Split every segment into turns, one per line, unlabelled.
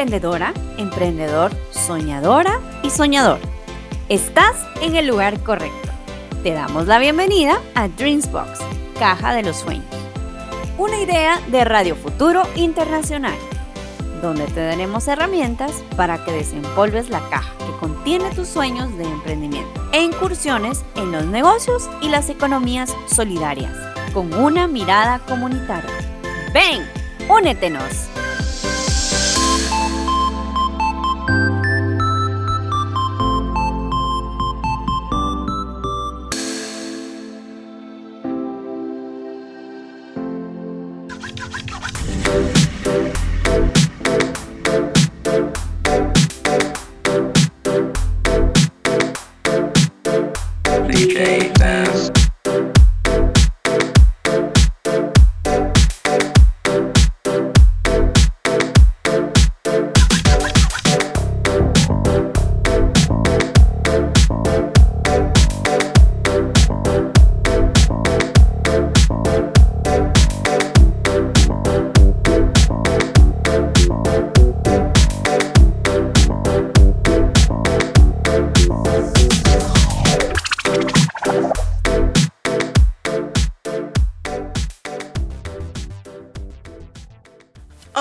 Hola, ¿eres emprendedora, emprendedor, soñadora y soñador? Estás en el lugar correcto. Te damos la bienvenida a Dreamsbox, Caja de los Sueños. Una idea de Radio Futuro Internacional, donde te daremos herramientas para que desempolves la caja que contiene tus sueños de emprendimiento e incursiones en los negocios y las economías solidarias, con una mirada comunitaria. Ven, únetenos.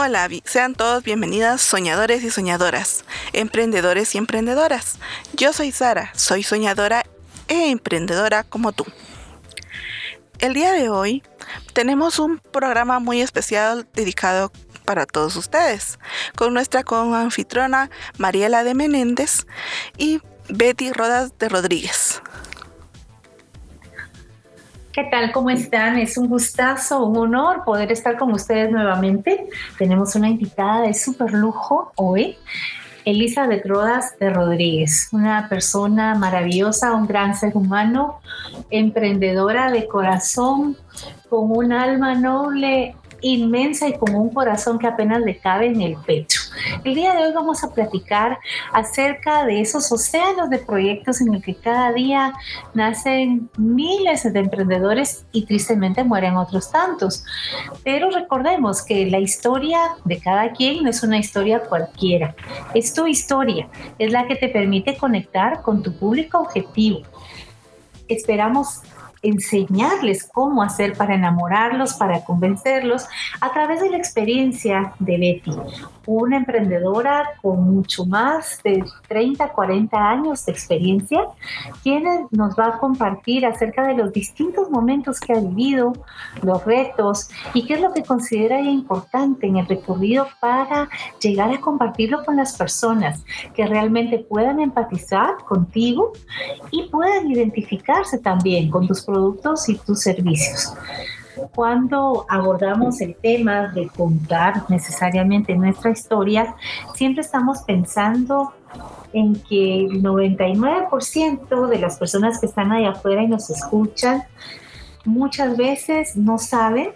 Hola, sean todos bienvenidas soñadores y soñadoras, emprendedores y emprendedoras. Yo soy Sara, soy soñadora e emprendedora como tú. El día de hoy tenemos un programa muy especial dedicado para todos ustedes, con nuestra anfitrona Mariela de Menéndez y Betty Rodas de Rodríguez.
¿Qué tal? ¿Cómo están? Es un gustazo, un honor poder estar con ustedes nuevamente. Tenemos una invitada de súper lujo hoy, Elizabeth Rodas de Rodríguez, una persona maravillosa, un gran ser humano, emprendedora de corazón, con un alma noble inmensa y con un corazón que apenas le cabe en el pecho. El día de hoy vamos a platicar acerca de esos océanos de proyectos en el que cada día nacen miles de emprendedores y tristemente mueren otros tantos. Pero recordemos que la historia de cada quien no es una historia cualquiera, es tu historia, es la que te permite conectar con tu público objetivo. Esperamos enseñarles cómo hacer para enamorarlos, para convencerlos, a través de la experiencia de Betty, una emprendedora con mucho más de 30, 40 años de experiencia, quien nos va a compartir acerca de los distintos momentos que ha vivido, los retos y qué es lo que considera importante en el recorrido para llegar a compartirlo con las personas que realmente puedan empatizar contigo y puedan identificarse también con tus productos y tus servicios cuando abordamos el tema de contar necesariamente nuestra historia, siempre estamos pensando en que el 99% de las personas que están allá afuera y nos escuchan muchas veces no saben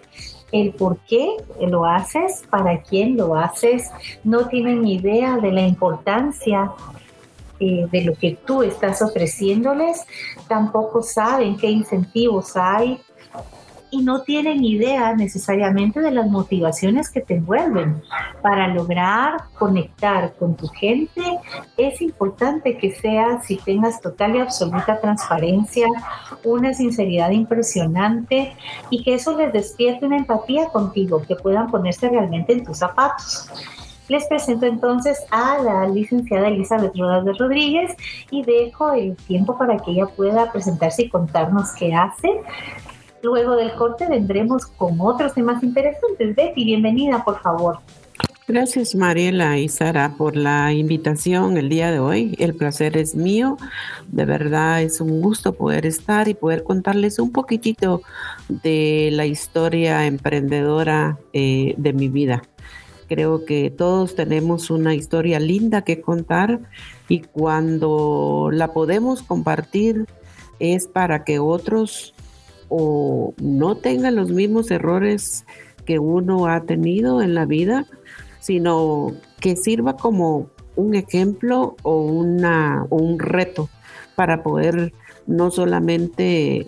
el por qué lo haces, para quién lo haces, no tienen idea de la importancia eh, de lo que tú estás ofreciéndoles, tampoco saben qué incentivos hay, y no tienen idea necesariamente de las motivaciones que te envuelven. Para lograr conectar con tu gente es importante que seas y tengas total y absoluta transparencia, una sinceridad impresionante y que eso les despierte una empatía contigo, que puedan ponerse realmente en tus zapatos. Les presento entonces a la licenciada Elizabeth Rodas de Rodríguez y dejo el tiempo para que ella pueda presentarse y contarnos qué hace. Luego del corte vendremos con otros temas interesantes. Betty, bienvenida, por favor.
Gracias Mariela y Sara por la invitación el día de hoy. El placer es mío. De verdad es un gusto poder estar y poder contarles un poquitito de la historia emprendedora eh, de mi vida. Creo que todos tenemos una historia linda que contar y cuando la podemos compartir es para que otros o no tenga los mismos errores que uno ha tenido en la vida, sino que sirva como un ejemplo o, una, un reto para poder no solamente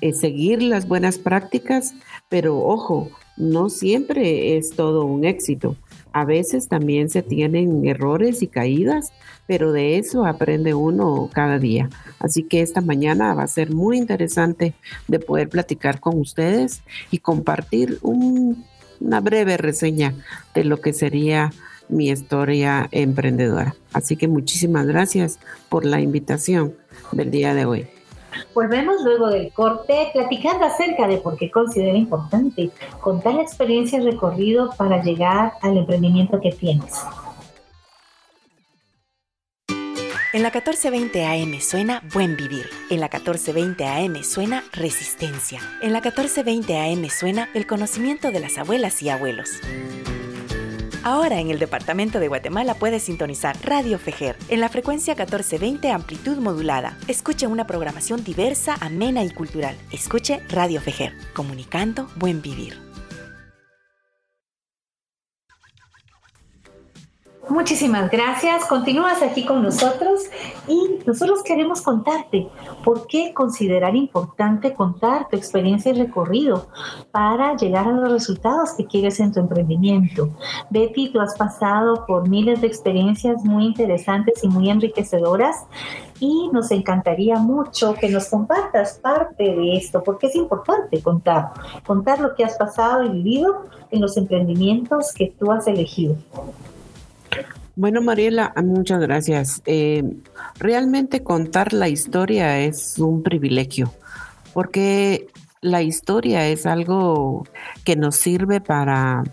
eh, seguir las buenas prácticas, pero ojo, no siempre es todo un éxito. A veces también se tienen errores y caídas, pero de eso aprende uno cada día. Así que esta mañana va a ser muy interesante de poder platicar con ustedes y compartir una breve reseña de lo que sería mi historia emprendedora. Así que muchísimas gracias por la invitación del día de hoy.
Volvemos luego del corte platicando acerca de por qué considera importante contar la experiencia recorrido para llegar al emprendimiento que tienes.
En la 1420 AM suena Buen Vivir. En la 1420 AM suena Resistencia. En la 1420 AM suena el conocimiento de las abuelas y abuelos. Ahora en el departamento de Guatemala puedes sintonizar Radio Fejer en la frecuencia 1420 amplitud modulada. Escuche una programación diversa, amena y cultural. Escuche Radio Fejer, comunicando buen vivir.
Muchísimas gracias. Continúas aquí con nosotros y nosotros queremos contarte por qué considerar importante contar tu experiencia y recorrido para llegar a los resultados que quieres en tu emprendimiento. Betty, tú has pasado por miles de experiencias muy interesantes y muy enriquecedoras y nos encantaría mucho que nos compartas parte de esto, porque es importante contar, contar lo que has pasado y vivido en los emprendimientos que tú has elegido.
Bueno, Mariela, muchas gracias. Eh, realmente contar la historia es un privilegio, porque la historia es algo que nos sirve para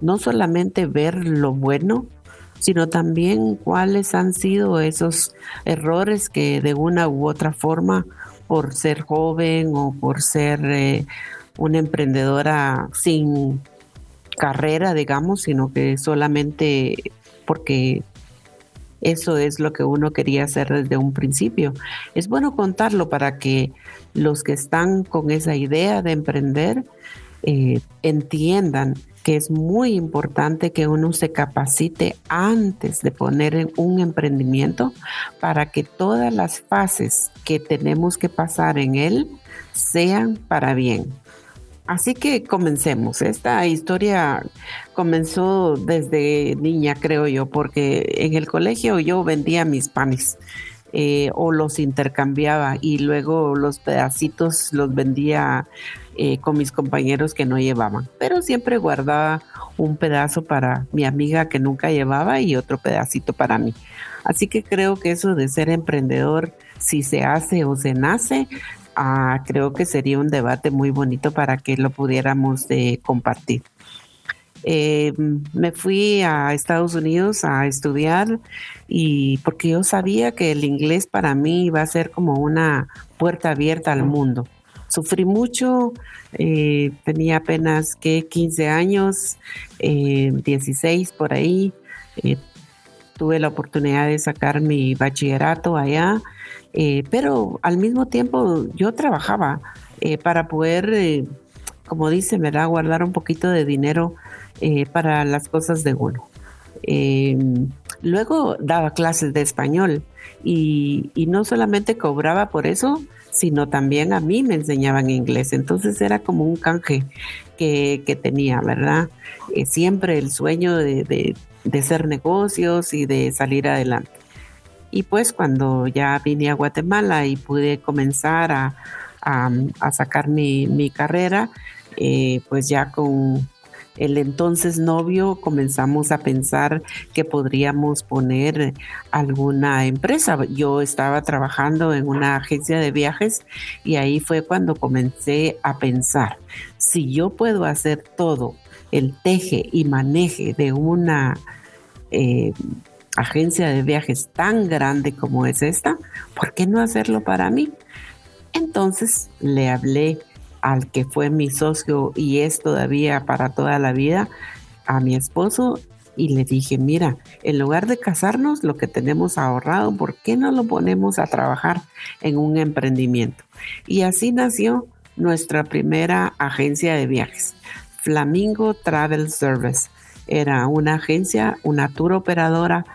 no solamente ver lo bueno, sino también cuáles han sido esos errores que de una u otra forma, por ser joven o por ser eh, una emprendedora sin carrera, digamos, sino que solamente porque eso es lo que uno quería hacer desde un principio. Es bueno contarlo para que los que están con esa idea de emprender eh, entiendan que es muy importante que uno se capacite antes de poner un emprendimiento para que todas las fases que tenemos que pasar en él sean para bien. Así que comencemos. Esta historia comenzó desde niña, creo yo, porque en el colegio yo vendía mis panes eh, o los intercambiaba y luego los pedacitos los vendía eh, con mis compañeros que no llevaban. Pero siempre guardaba un pedazo para mi amiga que nunca llevaba y otro pedacito para mí. Así que creo que eso de ser emprendedor, si se hace o se nace, Creo que sería un debate muy bonito para que lo pudiéramos eh, compartir. Eh, me fui a Estados Unidos a estudiar y porque yo sabía que el inglés para mí iba a ser como una puerta abierta al mundo. Sufrí mucho, eh, tenía apenas que 15 años, 16 por ahí. tuve la oportunidad de sacar mi bachillerato allá eh, pero al mismo tiempo yo trabajaba eh, para poder, eh, como dice, da guardar un poquito de dinero para las cosas de uno. Em, luego daba clases de español y, no solamente cobraba por eso, sino también a mí me enseñaban inglés. Entonces era como un canje que, tenía, ¿verdad? siempre el sueño de hacer negocios y de salir adelante. Y pues cuando ya vine a Guatemala y pude comenzar a, sacar mi, carrera, eh, pues ya con el entonces novio comenzamos a pensar que podríamos poner alguna empresa. Yo estaba trabajando en una agencia de viajes y ahí fue cuando comencé a pensar, si yo puedo hacer todo, el teje y maneje de una... Eh, agencia de viajes tan grande como es esta, ¿por qué no hacerlo para mí? Entonces le hablé al que fue mi socio y es todavía para toda la vida, a mi esposo, y le dije, mira, en lugar de casarnos, lo que tenemos ahorrado, ¿por qué no lo ponemos a trabajar en un emprendimiento? Y así nació nuestra primera agencia de viajes, Flamingo Travel Service. Era una agencia, una tour operadora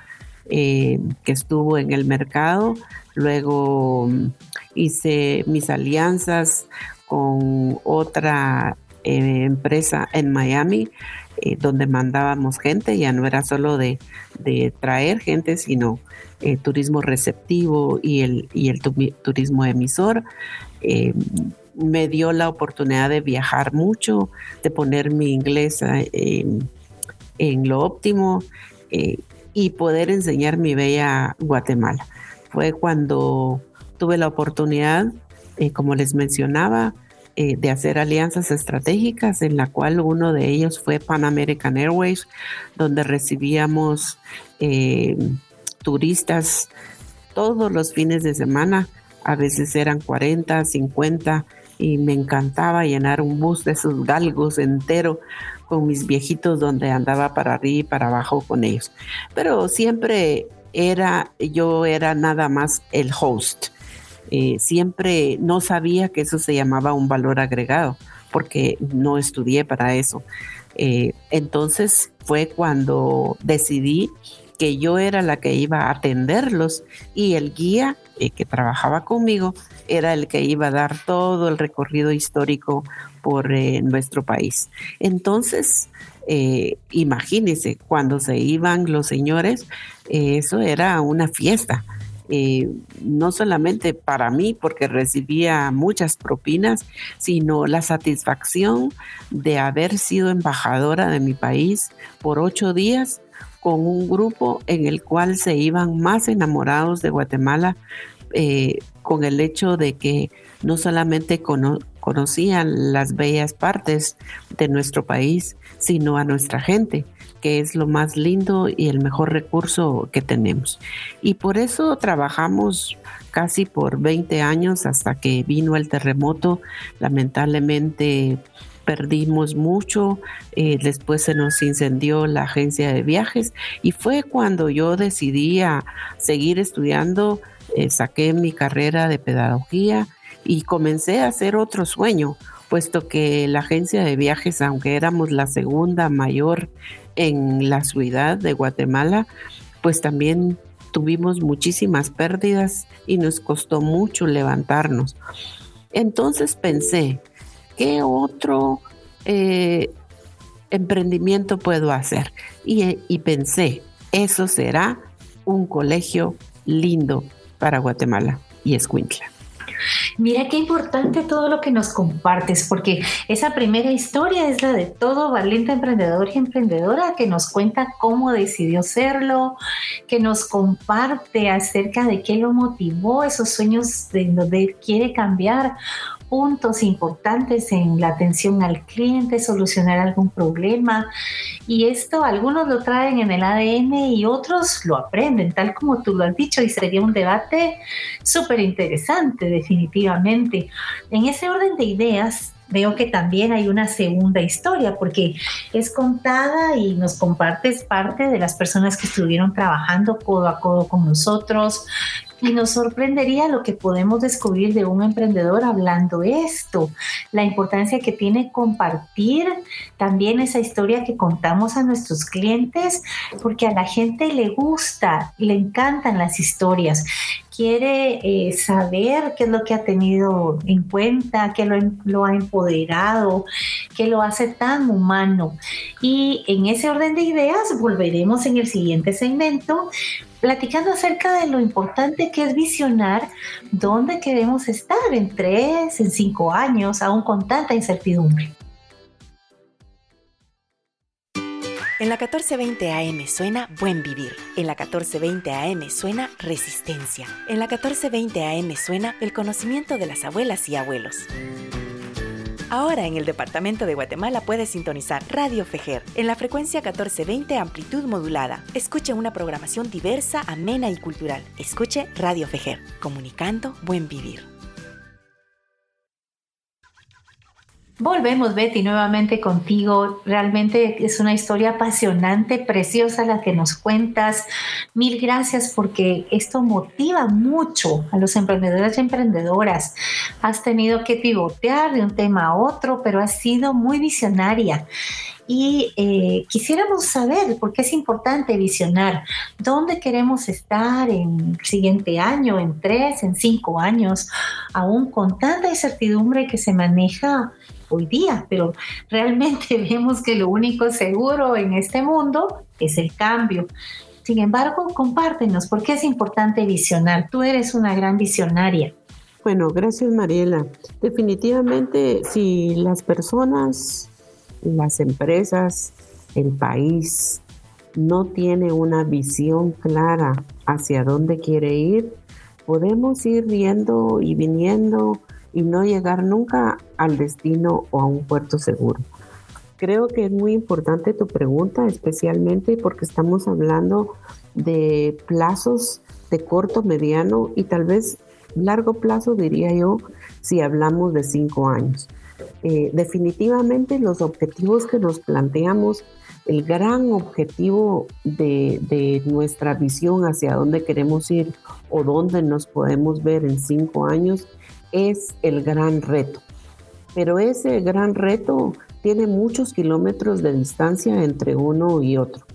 eh, que estuvo en el mercado. Luego mm, hice mis alianzas con otra eh, empresa en Miami eh, donde mandábamos gente, ya no era solo de, traer gente, sino turismo receptivo y el, y el turismo emisor. me dio la oportunidad de viajar mucho, de poner mi inglés en lo óptimo y poder enseñar mi bella Guatemala. Fue cuando tuve la oportunidad, como les mencionaba, eh, de hacer alianzas estratégicas, en la cual uno de ellos fue Pan American Airways, donde recibíamos eh, turistas todos los fines de semana, a veces eran 40, 50, y me encantaba llenar un bus de esos galgos entero con mis viejitos donde andaba para arriba y para abajo con ellos. Pero siempre era, yo era nada más el host. Eh, siempre no sabía que eso se llamaba un valor agregado, porque no estudié para eso. Eh, entonces fue cuando decidí que yo era la que iba a atenderlos y el guía eh, que trabajaba conmigo era el que iba a dar todo el recorrido histórico por nuestro país. Entonces, imagínense, cuando se iban los señores, eso era una fiesta eh, no solamente para mí, porque recibía muchas propinas, sino la satisfacción de haber sido embajadora de mi país por ocho días con un grupo en el cual se iban más enamorados de Guatemala eh, con el hecho de que no solamente conocían las bellas partes de nuestro país, sino a nuestra gente que es lo más lindo y el mejor recurso que tenemos. Y por eso trabajamos casi por 20 años hasta que vino el terremoto. Lamentablemente perdimos mucho, eh, después se nos incendió la agencia de viajes y fue cuando yo decidí seguir estudiando, eh, saqué mi carrera de pedagogía y comencé a hacer otro sueño, puesto que la agencia de viajes, aunque éramos la segunda mayor en la ciudad de Guatemala, pues también tuvimos muchísimas pérdidas y nos costó mucho levantarnos. Entonces pensé, ¿qué otro eh, emprendimiento puedo hacer? Y, y pensé, eso será un colegio lindo para Guatemala y Escuintla.
Mira qué importante todo lo que nos compartes, porque esa primera historia es la de todo valiente emprendedor y emprendedora que nos cuenta cómo decidió serlo, que nos comparte acerca de qué lo motivó, esos sueños de donde quiere cambiar puntos importantes en la atención al cliente, solucionar algún problema. Y esto algunos lo traen en el ADN y otros lo aprenden, tal como tú lo has dicho, y sería un debate súper interesante, definitivamente. En ese orden de ideas, veo que también hay una segunda historia porque es contada y nos compartes parte de las personas que estuvieron trabajando codo a codo con nosotros, y nos sorprendería lo que podemos descubrir de un emprendedor hablando esto, la importancia que tiene compartir también esa historia que contamos a nuestros clientes, porque a la gente le gusta, le encantan las historias quiere eh, saber qué es lo que ha tenido en cuenta, qué lo, lo, ha empoderado, qué lo hace tan humano. Y en ese orden de ideas volveremos en el siguiente segmento platicando acerca de lo importante que es visionar dónde queremos estar en tres, en cinco años, aún con tanta incertidumbre.
En la 1420 AM suena Buen Vivir. En la 1420 AM suena Resistencia. En la 1420 AM suena el conocimiento de las abuelas y abuelos. Ahora en el departamento de Guatemala puedes sintonizar Radio Fejer en la frecuencia 1420 amplitud modulada. Escuche una programación diversa, amena y cultural. Escuche Radio Fejer, comunicando buen vivir.
Volvemos, Betty, nuevamente contigo. Realmente es una historia apasionante, preciosa la que nos cuentas. Mil gracias porque esto motiva mucho a los emprendedores y emprendedoras. Has tenido que pivotear de un tema a otro, pero has sido muy visionaria. Y eh, quisiéramos saber por qué es importante visionar, dónde queremos estar en el siguiente año, en tres, en cinco años, aún con tanta incertidumbre que se maneja hoy día, pero realmente vemos que lo único seguro en este mundo es el cambio. Sin embargo, compártenos por qué es importante visionar. Tú eres una gran visionaria.
Bueno, gracias Mariela. Definitivamente, si las personas, las empresas, el país no tiene una visión clara hacia dónde quiere ir, podemos ir viendo y viniendo y no llegar nunca al destino o a un puerto seguro. Creo que es muy importante tu pregunta, especialmente porque estamos hablando de plazos de corto, mediano y tal vez largo plazo, diría yo, si hablamos de cinco años. Eh, definitivamente los objetivos que nos planteamos, el gran objetivo de, de, nuestra visión hacia dónde queremos ir o dónde nos podemos ver en cinco años es el gran reto. Pero ese gran reto tiene muchos kilómetros de distancia entre uno y otro.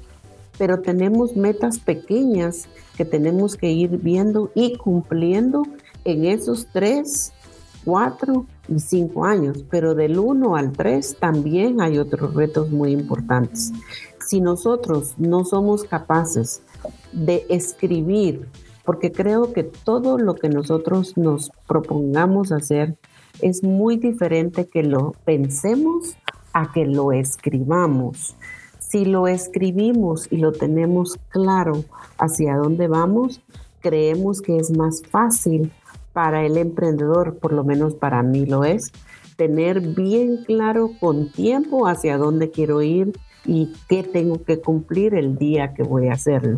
Pero tenemos metas pequeñas que tenemos que ir viendo y cumpliendo en esos tres, cuatro cinco años. Pero del uno al tres también hay otros retos muy importantes. Si nosotros no somos capaces de escribir porque creo que todo lo que nosotros nos propongamos hacer es muy diferente que lo pensemos a que lo escribamos. Si lo escribimos y lo tenemos claro hacia dónde vamos, creemos que es más fácil para el emprendedor, por lo menos para mí lo es, tener bien claro con tiempo hacia dónde quiero ir y qué tengo que cumplir el día que voy a hacerlo.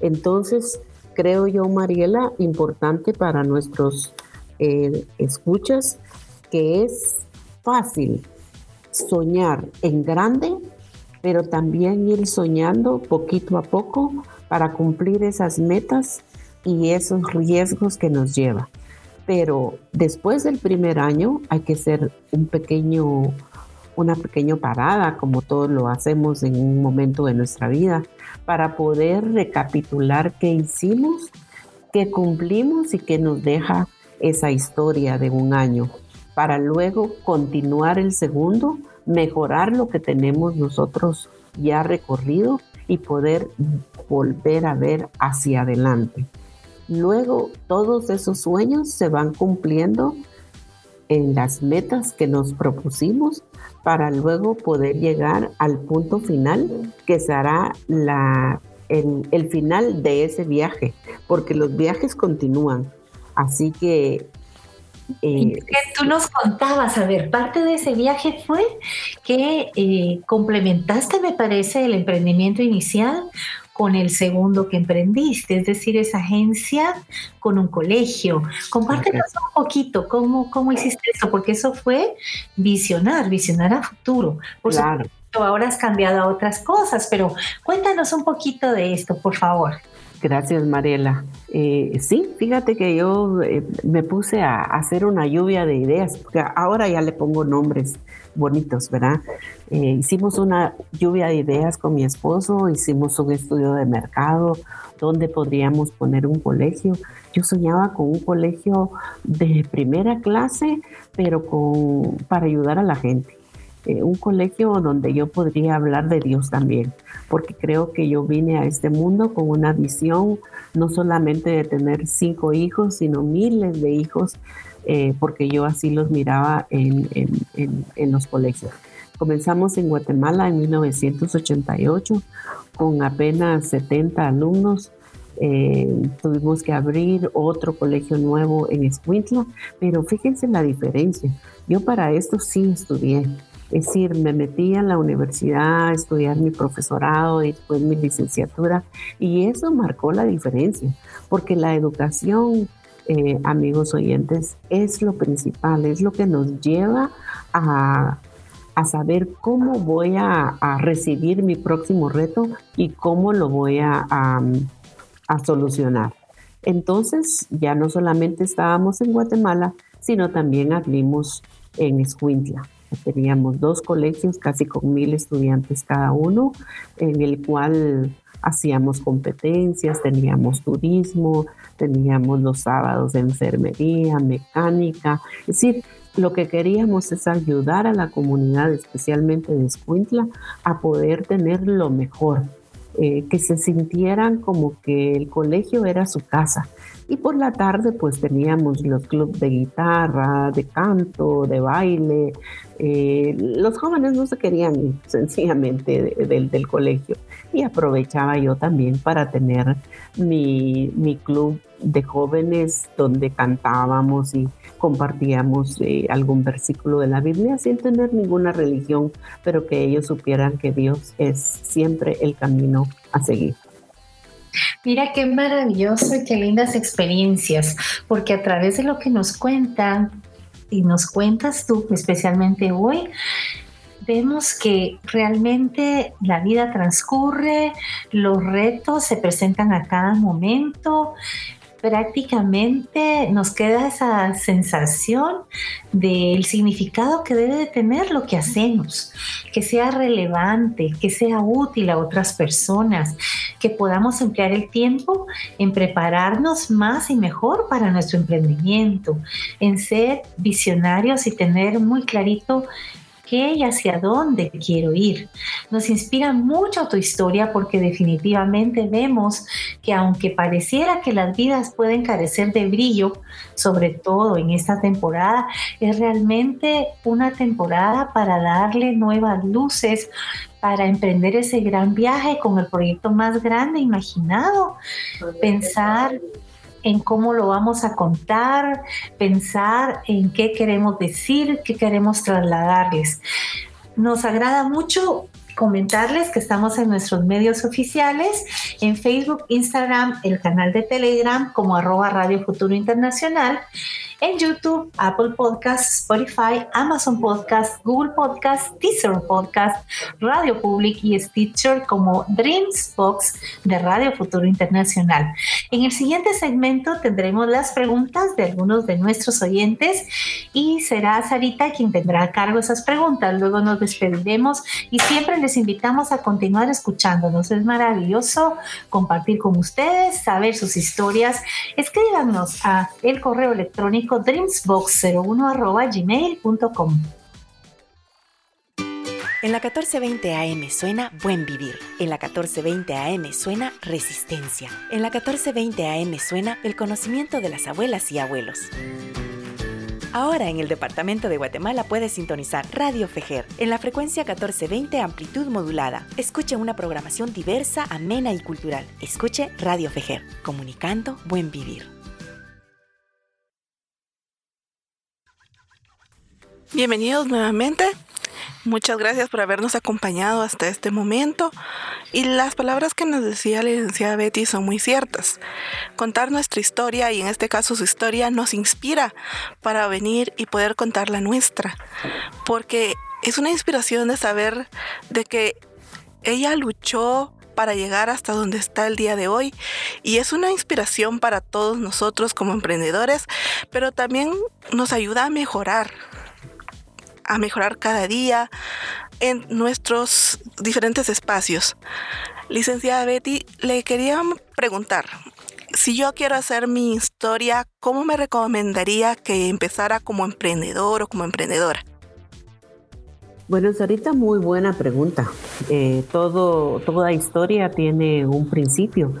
Entonces, creo yo, Mariela, importante para nuestros eh, escuchas, que es fácil soñar en grande, pero también ir soñando poquito a poco para cumplir esas metas y esos riesgos que nos lleva. Pero después del primer año hay que ser un pequeño una pequeña parada, como todos lo hacemos en un momento de nuestra vida, para poder recapitular qué hicimos, qué cumplimos y qué nos deja esa historia de un año, para luego continuar el segundo, mejorar lo que tenemos nosotros ya recorrido y poder volver a ver hacia adelante. Luego todos esos sueños se van cumpliendo en las metas que nos propusimos para luego poder llegar al punto final que será la, el, final de ese viaje, porque los viajes continúan. Así que
eh, tú nos contabas, a ver, parte de ese viaje fue que eh, complementaste, me parece, el emprendimiento inicial con el segundo que emprendiste, es decir, esa agencia con un colegio. Compártenos un poquito cómo, cómo hiciste eso, porque eso fue visionar, visionar a futuro. Por claro. supuesto, ahora has cambiado a otras cosas, pero cuéntanos un poquito de esto, por favor.
Gracias, Mariela. Eh, sí, fíjate que yo eh, me puse a, hacer una lluvia de ideas, porque ahora ya le pongo nombres bonitos, ¿verdad? Eh, hicimos una lluvia de ideas con mi esposo, hicimos un estudio de mercado, donde podríamos poner un colegio. Yo soñaba con un colegio de primera clase, pero con, para ayudar a la gente. Eh, un colegio donde yo podría hablar de Dios también, porque creo que yo vine a este mundo con una visión no solamente de tener cinco hijos, sino miles de hijos, eh, porque yo así los miraba en, los colegios. Comenzamos en Guatemala en 1988 con apenas 70 alumnos. Eh, tuvimos que abrir otro colegio nuevo en Escuintla, pero fíjense la diferencia. Yo para esto sí estudié. Es decir, me metí a la universidad a estudiar mi profesorado y después mi licenciatura y eso marcó la diferencia, porque la educación, eh, amigos oyentes, es lo principal, es lo que nos lleva a, saber cómo voy a, recibir mi próximo reto y cómo lo voy a, a solucionar. Entonces, ya no solamente estábamos en Guatemala, sino también abrimos en Escuintla. Teníamos dos colegios, casi con mil estudiantes cada uno, en el cual hacíamos competencias, teníamos turismo, teníamos los sábados de enfermería, mecánica, es decir, lo que queríamos es ayudar a la comunidad, especialmente de Escuintla, a poder tener lo mejor, eh, que se sintieran como que el colegio era su casa. Y por la tarde pues teníamos los clubes de guitarra, de canto, de baile. Eh, los jóvenes no se querían ir sencillamente del colegio y aprovechaba yo también para tener mi, mi club de jóvenes donde cantábamos y compartíamos eh, algún versículo de la Biblia sin tener ninguna religión, pero que ellos supieran que Dios es siempre el camino a seguir.
Mira qué maravilloso y qué lindas experiencias, porque a través de lo que nos cuentan y nos cuentas tú, especialmente hoy, vemos que realmente la vida transcurre, los retos se presentan a cada momento, prácticamente nos queda esa sensación del significado que debe de tener lo que hacemos, que sea relevante, que sea útil a otras personas, que podamos emplear el tiempo en prepararnos más y mejor para nuestro emprendimiento, en ser visionarios y tener muy clarito qué y hacia dónde quiero ir. Nos inspira mucho tu historia porque definitivamente vemos que aunque pareciera que las vidas pueden carecer de brillo, sobre todo en esta temporada, es realmente una temporada para darle nuevas luces, para emprender ese gran viaje con el proyecto más grande imaginado, pensar en cómo lo vamos a contar, pensar en qué queremos decir, qué queremos trasladarles. Nos agrada mucho comentarles que estamos en nuestros medios oficiales, en Facebook, Instagram, el canal de Telegram como arroba Radio Futuro Internacional en YouTube, Apple Podcasts, Spotify, Amazon Podcasts, Google Podcasts, Teaser Podcast, Radio Public y Stitcher como Dreams Box de Radio Futuro Internacional. En el siguiente segmento tendremos las preguntas de algunos de nuestros oyentes y será Sarita quien tendrá a cargo esas preguntas. Luego nos despediremos y siempre les invitamos a continuar escuchándonos. Es maravilloso compartir con ustedes, saber sus historias. Escríbanos a el correo electrónico dreamsbox01
En la 1420 AM suena Buen Vivir. En la 1420 AM suena Resistencia. En la 1420 AM suena el conocimiento de las abuelas y abuelos. Ahora en el departamento de Guatemala puedes sintonizar Radio Fejer en la frecuencia 1420 amplitud modulada. Escuche una programación diversa, amena y cultural. Escuche Radio Fejer, comunicando buen vivir.
Bienvenidos nuevamente. Muchas gracias por habernos acompañado hasta este momento. Y las palabras que nos decía la licenciada Betty son muy ciertas. Contar nuestra historia, y en este caso su historia, nos inspira para venir y poder contar la nuestra. Porque es una inspiración de saber de que ella luchó para llegar hasta donde está el día de hoy y es una inspiración para todos nosotros como emprendedores, pero también nos ayuda a mejorar, a mejorar cada día en nuestros diferentes espacios. Licenciada Betty, le quería preguntar, si yo quiero hacer mi historia, ¿cómo me recomendaría que empezara como emprendedor o como emprendedora?
Bueno, Sarita, muy buena pregunta. Eh, todo, toda historia tiene un principio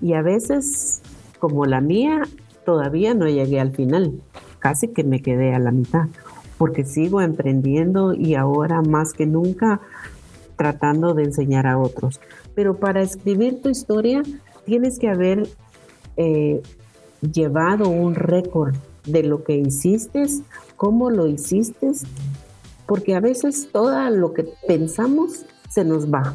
y a veces, como la mía, todavía no llegué al final, casi que me quedé a la mitad porque sigo emprendiendo y ahora más que nunca tratando de enseñar a otros. Pero para escribir tu historia tienes que haber eh, llevado un récord de lo que hiciste, cómo lo hiciste, porque a veces todo lo que pensamos se nos va.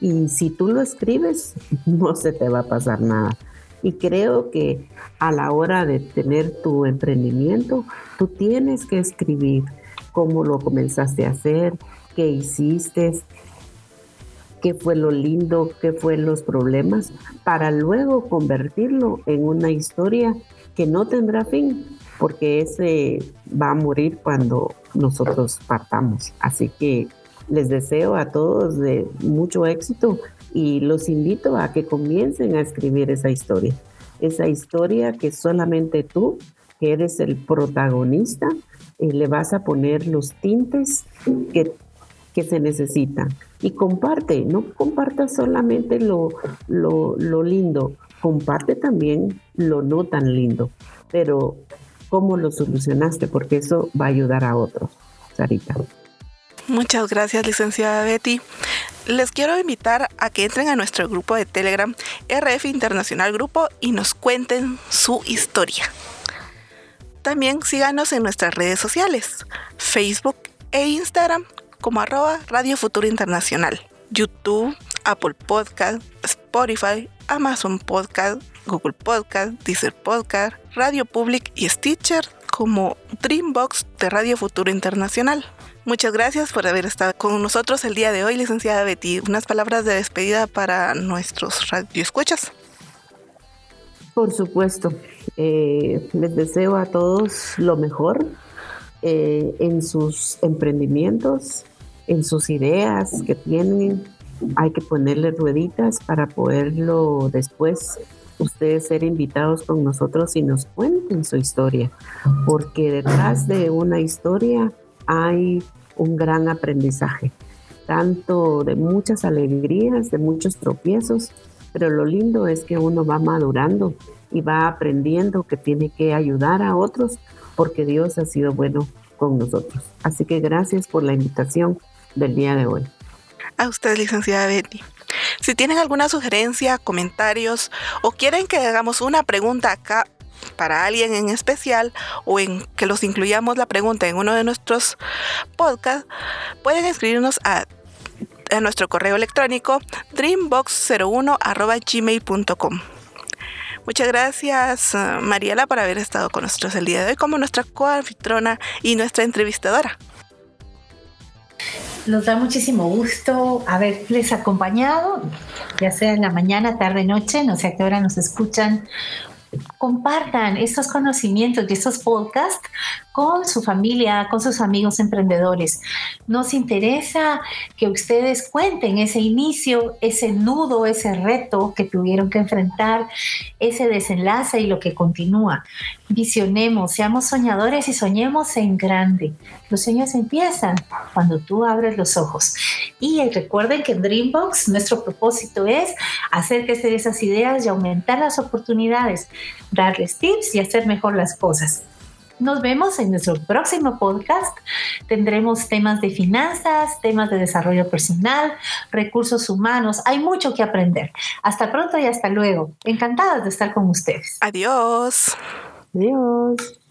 Y si tú lo escribes, no se te va a pasar nada. Y creo que a la hora de tener tu emprendimiento, tú tienes que escribir cómo lo comenzaste a hacer, qué hiciste, qué fue lo lindo, qué fue los problemas, para luego convertirlo en una historia que no tendrá fin, porque ese va a morir cuando nosotros partamos. Así que les deseo a todos mucho éxito y los invito a que comiencen a escribir esa historia. Esa historia que solamente tú, que eres el protagonista, eh, le vas a poner los tintes que, que se necesitan. Y comparte, no comparta solamente lo, lo, lo lindo, comparte también lo no tan lindo, pero cómo lo solucionaste, porque eso va a ayudar a otros. Sarita.
Muchas gracias, licenciada Betty. Les quiero invitar a que entren a nuestro grupo de Telegram RF Internacional Grupo y nos cuenten su historia. También síganos en nuestras redes sociales, Facebook e Instagram como arroba Radio Futuro Internacional, YouTube, Apple Podcast, Spotify, Amazon Podcast, Google Podcast, Deezer Podcast, Radio Public y Stitcher como Dreambox de Radio Futuro Internacional. Muchas gracias por haber estado con nosotros el día de hoy, licenciada Betty. Unas palabras de despedida para nuestros radioescuchas.
Por supuesto, eh, les deseo a todos lo mejor eh, en sus emprendimientos, en sus ideas que tienen. Hay que ponerle rueditas para poderlo después ustedes ser invitados con nosotros y nos cuenten su historia, porque detrás de una historia hay un gran aprendizaje, tanto de muchas alegrías, de muchos tropiezos, pero lo lindo es que uno va madurando y va aprendiendo que tiene que ayudar a otros porque Dios ha sido bueno con nosotros. Así que gracias por la invitación del día de hoy.
A usted, licenciada Betty. Si tienen alguna sugerencia, comentarios o quieren que hagamos una pregunta acá para alguien en especial o en que los incluyamos la pregunta en uno de nuestros podcasts, pueden escribirnos a, nuestro correo electrónico dreambox01.gmail.com. Muchas gracias, eh, Mariela, por haber estado con nosotros el día de hoy como nuestra coanfitrona y nuestra entrevistadora.
Nos da muchísimo gusto haberles acompañado, ya sea en la mañana, tarde, noche, no sé a qué hora nos escuchan compartan estos conocimientos y estos podcasts con su familia, con sus amigos emprendedores. Nos interesa que ustedes cuenten ese inicio, ese nudo, ese reto que tuvieron que enfrentar, ese desenlace y lo que continúa. Visionemos, seamos soñadores y soñemos en grande. Los sueños empiezan cuando tú abres los ojos. Y recuerden que en Dreambox nuestro propósito es hacer crecer esas ideas y aumentar las oportunidades, darles tips y hacer mejor las cosas. Nos vemos en nuestro próximo podcast. Tendremos temas de finanzas, temas de desarrollo personal, recursos humanos. Hay mucho que aprender. Hasta pronto y hasta luego. Encantadas de estar con ustedes.
Adiós.
Adiós.